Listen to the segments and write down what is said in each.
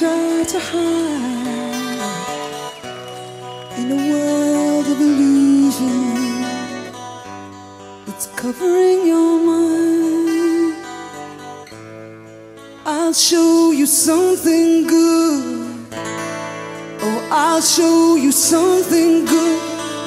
to hide in a world of illusion that's covering your mind. I'll show you something good. Oh, I'll show you something good.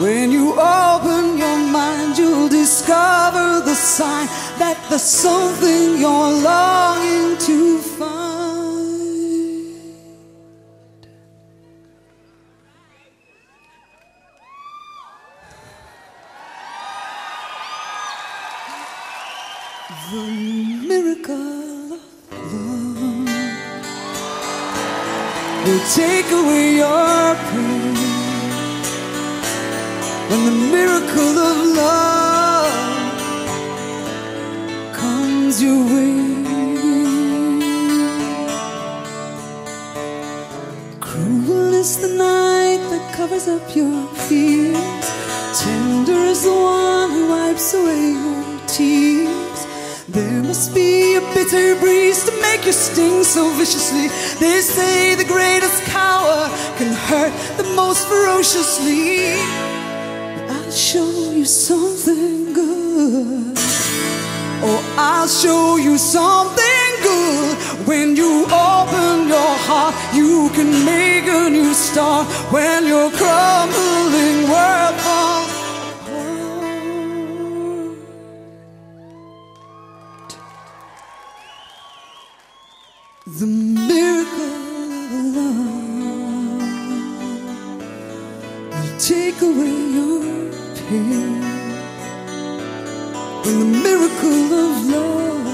When you open your mind, you'll discover the sign that there's something you're longing to find. The miracle of love will take away your pain. When the miracle of love comes your way. Cruel is the night that covers up your fears. Tender is the one who wipes away your tears. There must be a bitter breeze to make you sting so viciously. They say the greatest power can hurt the most ferociously. But I'll show you something good. Oh, I'll show you something good. When you open your heart, you can make a new start. When you're crumbling The miracle of love will take away your pain. When the miracle of love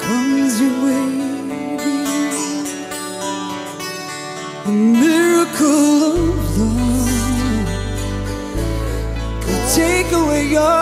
comes your way, the miracle of love will take away your